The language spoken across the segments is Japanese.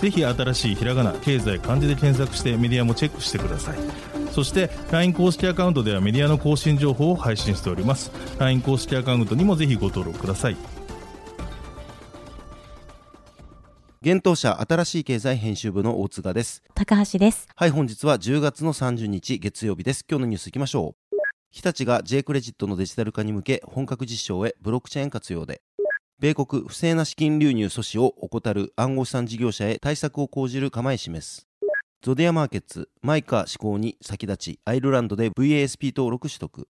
ぜひ新しいひらがな経済漢字で検索してメディアもチェックしてください。そして LINE 公式アカウントではメディアの更新情報を配信しております。LINE 公式アカウントにもぜひご登録ください。現当社新しい経済編集部の大塚です。高橋です。はい本日は10月の30日月曜日です。今日のニュースいきましょう。日立が J クレジットのデジタル化に向け本格実証へブロックチェーン活用で米国不正な資金流入阻止を怠る暗号資産事業者へ対策を講じる構え示すゾディアマーケッツ、 MiCA 施行に先立ち、アイルランドで VASP 登録取得。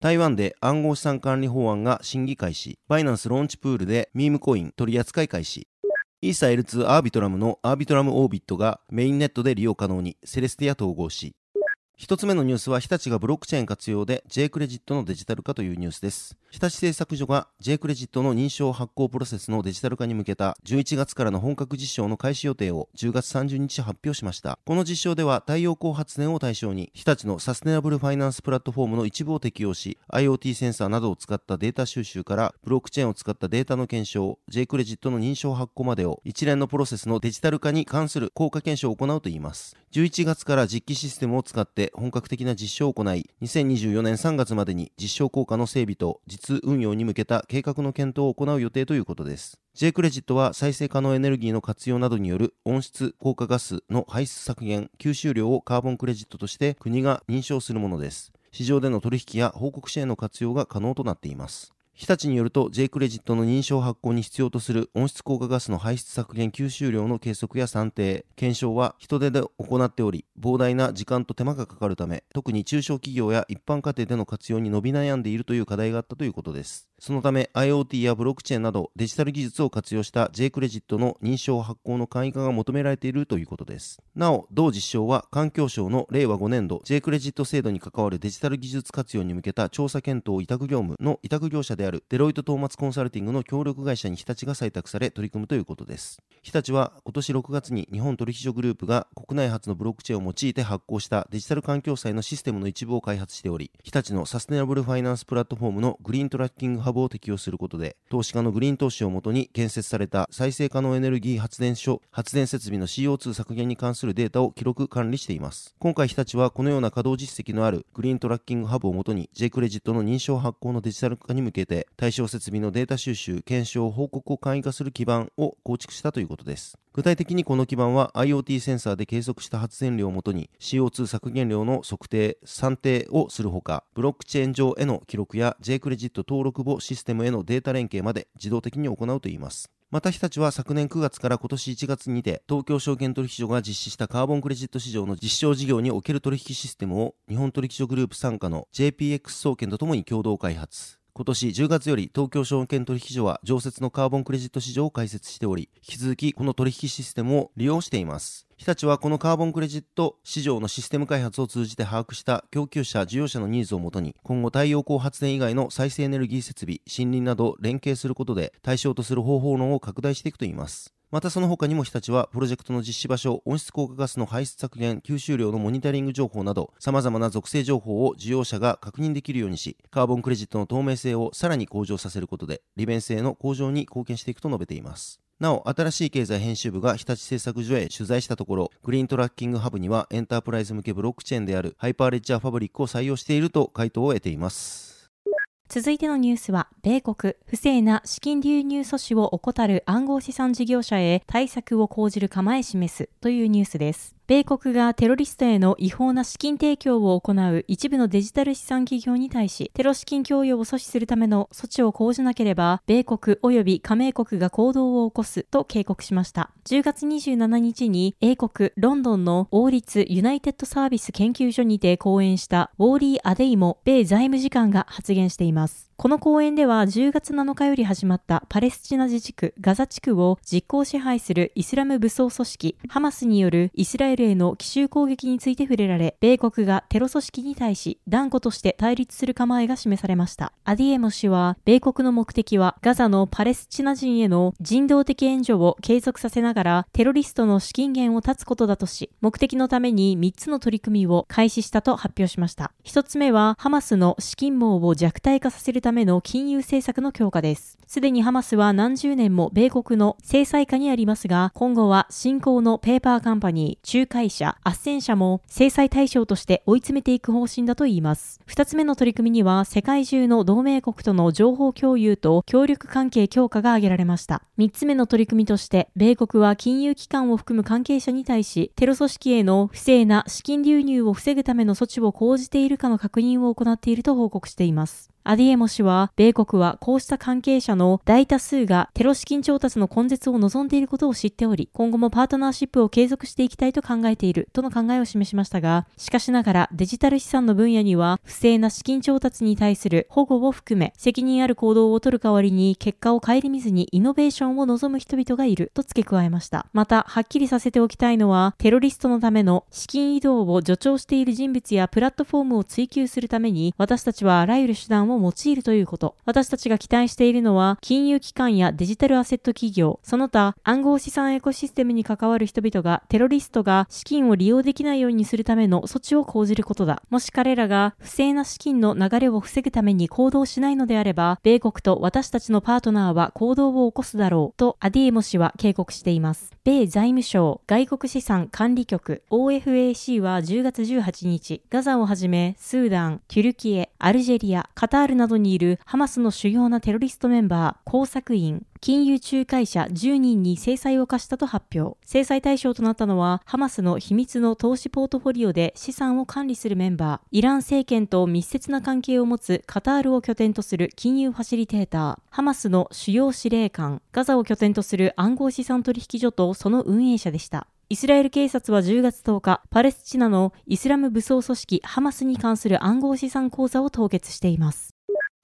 台湾で暗号資産管理法案が審議開始。バイナンスローンチプールでミームコイン取扱い開始。イーサ L2 アービトラムのアービトラムオービットがメインネットで利用可能にセレスティア統合し、一つ目のニュースは日立がブロックチェーン活用で J クレジットのデジタル化というニュースです。日立製作所が J クレジットの認証発行プロセスのデジタル化に向けた11月からの本格実証の開始予定を10月30日発表しました。この実証では太陽光発電を対象に日立のサステナブルファイナンスプラットフォームの一部を適用し IoT センサーなどを使ったデータ収集からブロックチェーンを使ったデータの検証 J クレジットの認証発行までを一連のプロセスのデジタル化に関する効果検証を行うといいます。11月から実機システムを使って本格的な実証を行い、2024年3月までに実証効果の整備と実運用に向けた計画の検討を行う予定ということです。J クレジットは再生可能エネルギーの活用などによる温室効果ガスの排出削減、吸収量をカーボンクレジットとして国が認証するものです。市場での取引や報告支援の活用が可能となっています。日立によると J クレジットの認証発行に必要とする温室効果ガスの排出削減吸収量の計測や算定、検証は人手で行っており、膨大な時間と手間がかかるため、特に中小企業や一般家庭での活用に伸び悩んでいるという課題があったということです。そのため IoT やブロックチェーンなどデジタル技術を活用した J クレジットの認証発行の簡易化が求められているということです。なお、同実証は環境省の令和5年度 J クレジット制度に関わるデジタル技術活用に向けた調査検討委託業務の委託業者であるデロイトトーマツコンサルティングの協力会社に日立が採択され取り組むということです。日立は今年6月に日本取引所グループが国内初のブロックチェーンを用いて発行したデジタル環境債のシステムの一部を開発しており、日立のサステナブルファイナンスプラットフォームのグリーントラッキングハを適用することで、投資家のグリーン投資をもとに建設された再生可能エネルギー発電所、発電設備の CO2 削減に関するデータを記録管理しています。今回日立はこのような稼働実績のあるグリーントラッキングハブをもとに J クレジットの認証発行のデジタル化に向けて対象設備のデータ収集、検証、報告を簡易化する基盤を構築したということです。具体的にこの基盤は IoT センサーで計測した発電量をもとに CO2 削減量の測定、算定をするほか、ブロックチェーン上への記録や J クレジット登録簿システムへのデータ連携まで自動的に行うといいます。また日立は昨年9月から今年1月にて東京証券取引所が実施したカーボンクレジット市場の実証事業における取引システムを日本取引所グループ傘下の JPX 総研とともに共同開発。今年10月より東京証券取引所は常設のカーボンクレジット市場を開設しており、引き続きこの取引システムを利用しています。日立はこのカーボンクレジット市場のシステム開発を通じて把握した供給者、需要者のニーズをもとに、今後太陽光発電以外の再生エネルギー設備、森林など連携することで対象とする方法論を拡大していくといいます。またその他にも日立はプロジェクトの実施場所、温室効果ガスの排出削減、吸収量のモニタリング情報など、様々な属性情報を需要者が確認できるようにし、カーボンクレジットの透明性をさらに向上させることで、利便性の向上に貢献していくと述べています。なお、新しい経済編集部が日立製作所へ取材したところ、グリーントラッキングハブにはエンタープライズ向けブロックチェーンであるハイパーレッジャーファブリックを採用していると回答を得ています。続いてのニュースは、米国、不正な資金流入阻止を怠る暗号資産事業者へ対策を講じる構え示すというニュースです。米国がテロリストへの違法な資金提供を行う一部のデジタル資産企業に対し、テロ資金供与を阻止するための措置を講じなければ、米国及び加盟国が行動を起こすと警告しました。10月27日に英国ロンドンの王立ユナイテッドサービス研究所にて講演したウォーリー・アデイも米財務次官が発言しています。この講演では10月7日より始まったパレスチナ自治区ガザ地区を実効支配するイスラム武装組織ハマスによるイスラエルエルへの奇襲攻撃について触れられ、米国がテロ組織に対し断固として対立する構えが示されました。アディエモ氏は、米国の目的はガザのパレスチナ人への人道的援助を継続させながら、テロリストの資金源を断つことだとし、目的のために3つの取り組みを開始したと発表しました。1つ目は、ハマスの資金網を弱体化させるための金融政策の強化です。すでにハマスは何十年も米国の制裁下にありますが、今後は新興のペーパーカンパニー、仲介者、斡旋者も制裁対象として追い詰めていく方針だといいます。二つ目の取り組みには、世界中の同盟国との情報共有と協力関係強化が挙げられました。三つ目の取り組みとして、米国は金融機関を含む関係者に対し、テロ組織への不正な資金流入を防ぐための措置を講じているかの確認を行っていると報告しています。アディエモ氏は、米国はこうした関係者の大多数がテロ資金調達の根絶を望んでいることを知っており、今後もパートナーシップを継続していきたいと考えているとの考えを示しましたが、しかしながらデジタル資産の分野には、不正な資金調達に対する保護を含め、責任ある行動を取る代わりに結果を顧みずにイノベーションを望む人々がいると付け加えました。また、はっきりさせておきたいのは、テロリストのための資金移動を助長している人物やプラットフォームを追求するために、私たちはあらゆる手段を用いるということ。私たちが期待しているのは、金融機関やデジタルアセット企業、その他暗号資産エコシステムに関わる人々がテロリストが資金を利用できないようにするための措置を講じることだ。もし彼らが不正な資金の流れを防ぐために行動しないのであれば、米国と私たちのパートナーは行動を起こすだろうとアディエモ氏は警告しています。米財務省外国資産管理局 OFAC は10月18日、ガザをはじめスーダン、テュルキエ、アルジェリア、カタールなどにいるハマスの主要なテロリストメンバー、工作員、金融仲介者10人に制裁を課したと発表。制裁対象となったのは、ハマスの秘密の投資ポートフォリオで資産を管理するメンバー、イラン政権と密接な関係を持つカタールを拠点とする金融ファシリテーター、ハマスの主要司令官、ガザを拠点とする暗号資産取引所とその運営者でした。イスラエル警察は10月10日、パレスチナのイスラム武装組織ハマスに関する暗号資産口座を凍結しています。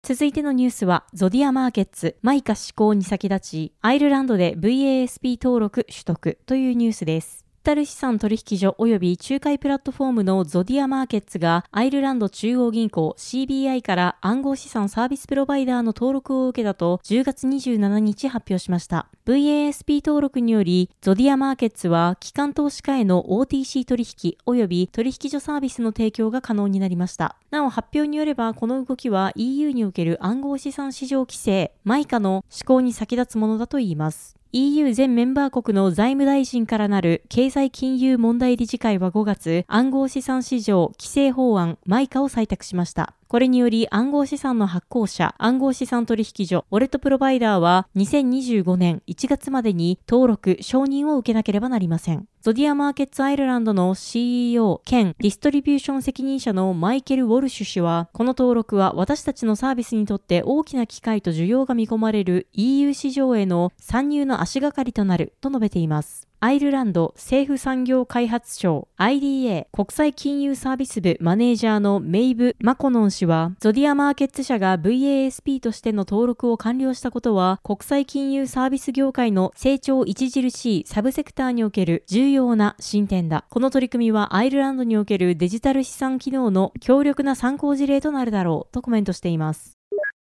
続いてのニュースは、ゾディアマーケッツ、マイカ施行に先立ち、アイルランドで VASP 登録取得というニュースです。タル資産取引所及び仲介プラットフォームのゾディアマーケッツがアイルランド中央銀行 CBI から暗号資産サービスプロバイダーの登録を受けたと10月27日発表しました。VASP 登録によりゾディアマーケッツは機関投資家への OTC 取引及び取引所サービスの提供が可能になりました。なお発表によればこの動きは EU における暗号資産市場規制マイカの施行に先立つものだといいます。EU 全メンバー国の財務大臣からなる経済金融問題理事会は5月、暗号資産市場規制法案マイカを採択しました。これにより暗号資産の発行者、暗号資産取引所、ウォレットプロバイダーは2025年1月までに登録、承認を受けなければなりません。ゾディアマーケッツアイルランドの CEO 兼ディストリビューション責任者のマイケル・ウォルシュ氏は、この登録は私たちのサービスにとって大きな機会と需要が見込まれる EU 市場への参入の足がかりとなると述べています。アイルランド政府産業開発省 IDA 国際金融サービス部マネージャーのメイブ・マコノン氏は、ゾディアマーケッツ社が VASP としての登録を完了したことは、国際金融サービス業界の成長著しいサブセクターにおける重要な進展だ。この取り組みはアイルランドにおけるデジタル資産機能の強力な参考事例となるだろうとコメントしています。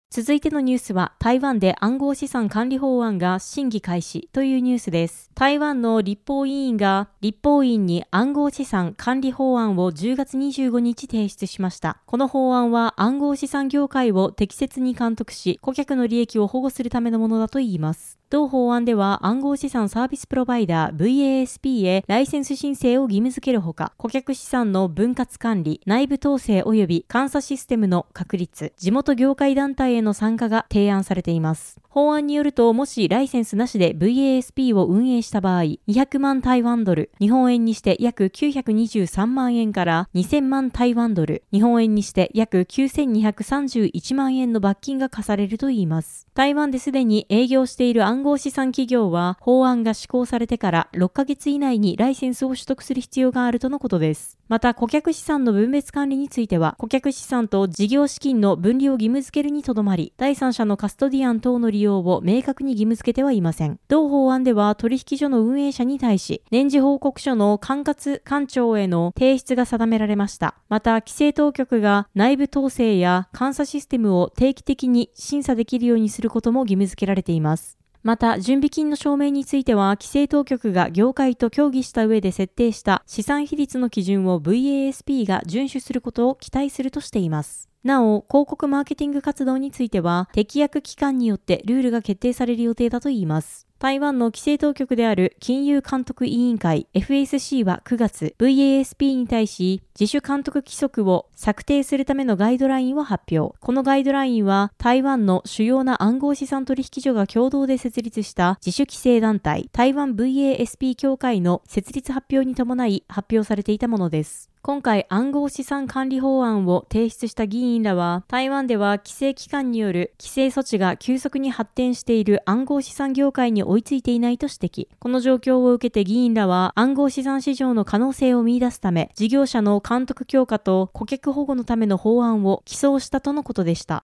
続いてのニュースは、台湾で暗号資産管理法案が審議開始というニュースです。台湾の立法委員が立法院に暗号資産管理法案を10月25日提出しました。この法案は暗号資産業界を適切に監督し、顧客の利益を保護するためのものだといいます。同法案では暗号資産サービスプロバイダー VASP へライセンス申請を義務付けるほか、顧客資産の分割管理、内部統制及び監査システムの確立、地元業界団体への参加が提案されています。法案によると、もしライセンスなしで VASP を運営した場合、200万台湾ドル、日本円にして約923万円から2000万台湾ドル、日本円にして約9231万円の罰金が課されるといいます。台湾ですでに営業している暗暗号資産企業は、法案が施行されてから6ヶ月以内にライセンスを取得する必要があるとのことです。また、顧客資産の分別管理については、顧客資産と事業資金の分離を義務付けるにとどまり、第三者のカストディアン等の利用を明確に義務付けてはいません。同法案では、取引所の運営者に対し、年次報告書の管轄官庁への提出が定められました。また、規制当局が内部統制や監査システムを定期的に審査できるようにすることも義務付けられています。また、準備金の証明については、規制当局が業界と協議した上で設定した資産比率の基準を VASP が遵守することを期待するとしています。なお、広告マーケティング活動については、適役機関によってルールが決定される予定だといいます。台湾の規制当局である金融監督委員会 FSC は9月 VASP に対し自主監督規則を策定するためのガイドラインを発表。このガイドラインは台湾の主要な暗号資産取引所が共同で設立した自主規制団体台湾 VASP 協会の設立発表に伴い発表されていたものです。今回暗号資産管理法案を提出した議員らは、台湾では規制機関による規制措置が急速に発展している暗号資産業界に追いついていないと指摘。この状況を受けて議員らは暗号資産市場の可能性を見出すため、事業者の監督強化と顧客保護のための法案を起草したとのことでした。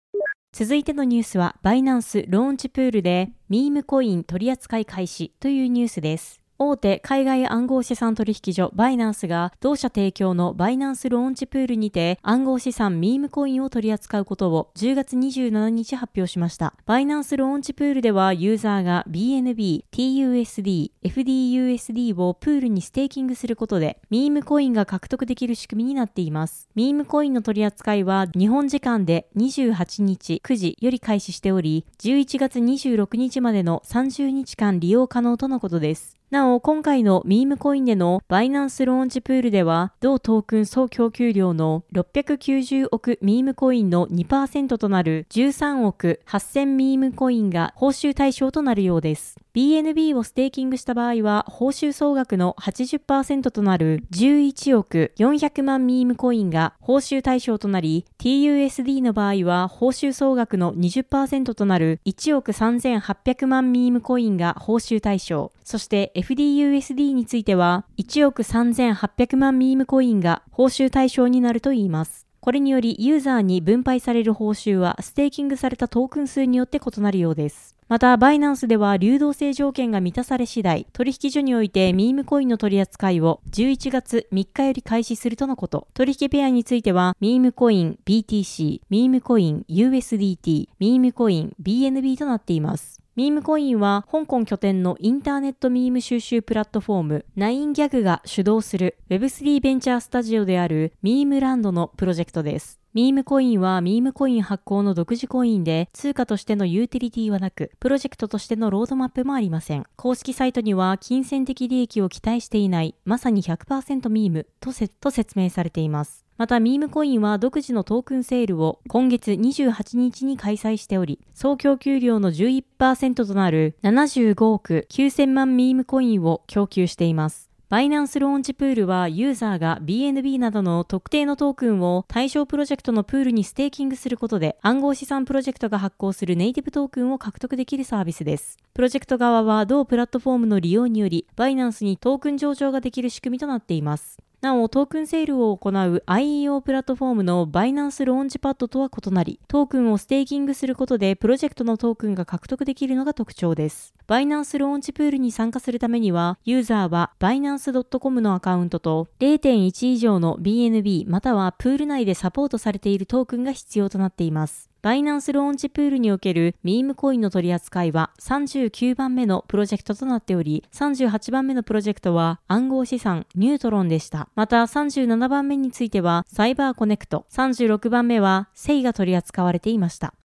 続いてのニュースは、バイナンスローンチプールでミームコイン取扱い開始というニュースです。大手海外暗号資産取引所バイナンスが同社提供のバイナンスローンチプールにて暗号資産ミームコインを取り扱うことを10月27日発表しました。バイナンスローンチプールではユーザーが BNB、TUSD、FDUSD をプールにステーキングすることでミームコインが獲得できる仕組みになっています。ミームコインの取り扱いは日本時間で28日9時より開始しており11月26日までの30日間利用可能とのことです。なお、今回のミームコインでのバイナンスローンチプールでは、同トークン総供給量の690億ミームコインの2%となる13億8000ミームコインが報酬対象となるようです。BNB をステーキングした場合は、報酬総額の80%となる11億400万ミームコインが報酬対象となり、TUSD の場合は、報酬総額の20%となる1億3800万ミームコインが報酬対象。そして FDUSD については、1億3800万ミームコインが報酬対象になるといいます。これによりユーザーに分配される報酬はステーキングされたトークン数によって異なるようです。また、バイナンスでは流動性条件が満たされ次第、取引所においてミームコインの取り扱いを11月3日より開始するとのこと。取引ペアについては、ミームコイン BTC、ミームコイン USDT、ミームコイン BNB となっています。ミームコインは香港拠点のインターネットミーム収集プラットフォームナインギャグが主導する Web3 ベンチャースタジオであるミームランドのプロジェクトです。ミームコインはミームコイン発行の独自コインで通貨としてのユーティリティはなく、プロジェクトとしてのロードマップもありません。公式サイトには金銭的利益を期待していないまさに100%ミームと説明されています。また、ミームコインは独自のトークンセールを今月28日に開催しており、総供給量の11%となる75億9000万ミームコインを供給しています。バイナンスローンチプールはユーザーが BNB などの特定のトークンを対象プロジェクトのプールにステーキングすることで暗号資産プロジェクトが発行するネイティブトークンを獲得できるサービスです。プロジェクト側は同プラットフォームの利用によりバイナンスにトークン上場ができる仕組みとなっています。なお、トークンセールを行う IEO プラットフォームのバイナンスローンチパッドとは異なり、トークンをステーキングすることでプロジェクトのトークンが獲得できるのが特徴です。バイナンスローンチプールに参加するためには、ユーザーはバイナンス .com のアカウントと0.1以上の BNB またはプール内でサポートされているトークンが必要となっています。バイナンスローンチプールにおけるミームコインの取り扱いは39番目のプロジェクトとなっており、38番目のプロジェクトは暗号資産ニュートロンでした。また37番目についてはサイバーコネクト、36番目はセイが取り扱われていました。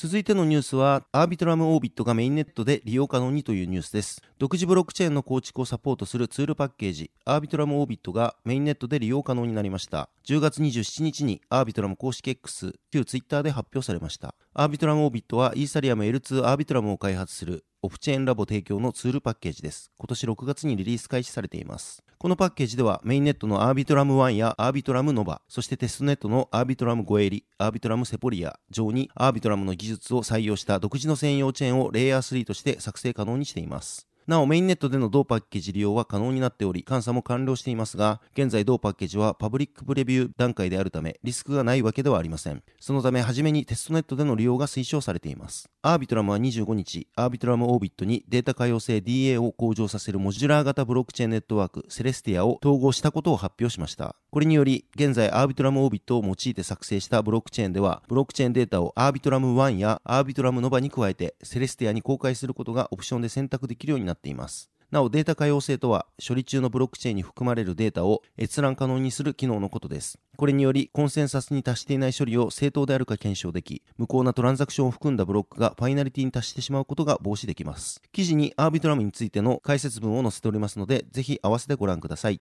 続いてのニュースは、アービトラムオービットがメインネットで利用可能にというニュースです。独自ブロックチェーンの構築をサポートするツールパッケージ、アービトラムオービットがメインネットで利用可能になりました。10月27日にアービトラム公式 X、旧 Twitter で発表されました。アービトラムオービットはイーサリアム L2 アービトラムを開発するオフチェーンラボ提供のツールパッケージです。今年6月にリリース開始されています。このパッケージではメインネットのアービトラム1やアービトラムノバ、そしてテストネットのアービトラムゴエリ、アービトラムセポリア上にアービトラムの技術を採用した独自の専用チェーンをレイヤー3として作成可能にしています。なおメインネットでの同パッケージ利用は可能になっており、監査も完了していますが、現在同パッケージはパブリックプレビュー段階であるため、リスクがないわけではありません。そのため、初めにテストネットでの利用が推奨されています。アービトラムは25日、アービトラムオービットにデータ可用性 DA を向上させるモジュラー型ブロックチェーンネットワーク、セレスティアを統合したことを発表しました。これにより、現在アービトラムオービットを用いて作成したブロックチェーンでは、ブロックチェーンデータをアービトラム1やアービトラムノバに加えて、セレスティアに公開することがオプションで選択できるようになってっています。なおデータ可用性とは処理中のブロックチェーンに含まれるデータを閲覧可能にする機能のことです。これによりコンセンサスに達していない処理を正当であるか検証でき、無効なトランザクションを含んだブロックがファイナリティに達してしまうことが防止できます。記事にアービトラムについての解説文を載せておりますので、ぜひ合わせてご覧ください。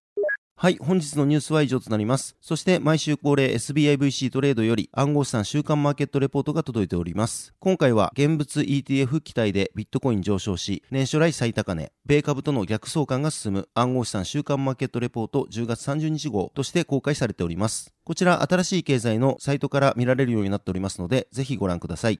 はい、本日のニュースは以上となります。そして毎週恒例 SBIVC トレードより暗号資産週間マーケットレポートが届いております。今回は現物 ETF 期待でビットコイン上昇し、年初来最高値、米株との逆相関が進む暗号資産週間マーケットレポート10月30日号として公開されております。こちら新しい経済のサイトから見られるようになっておりますので、ぜひご覧ください。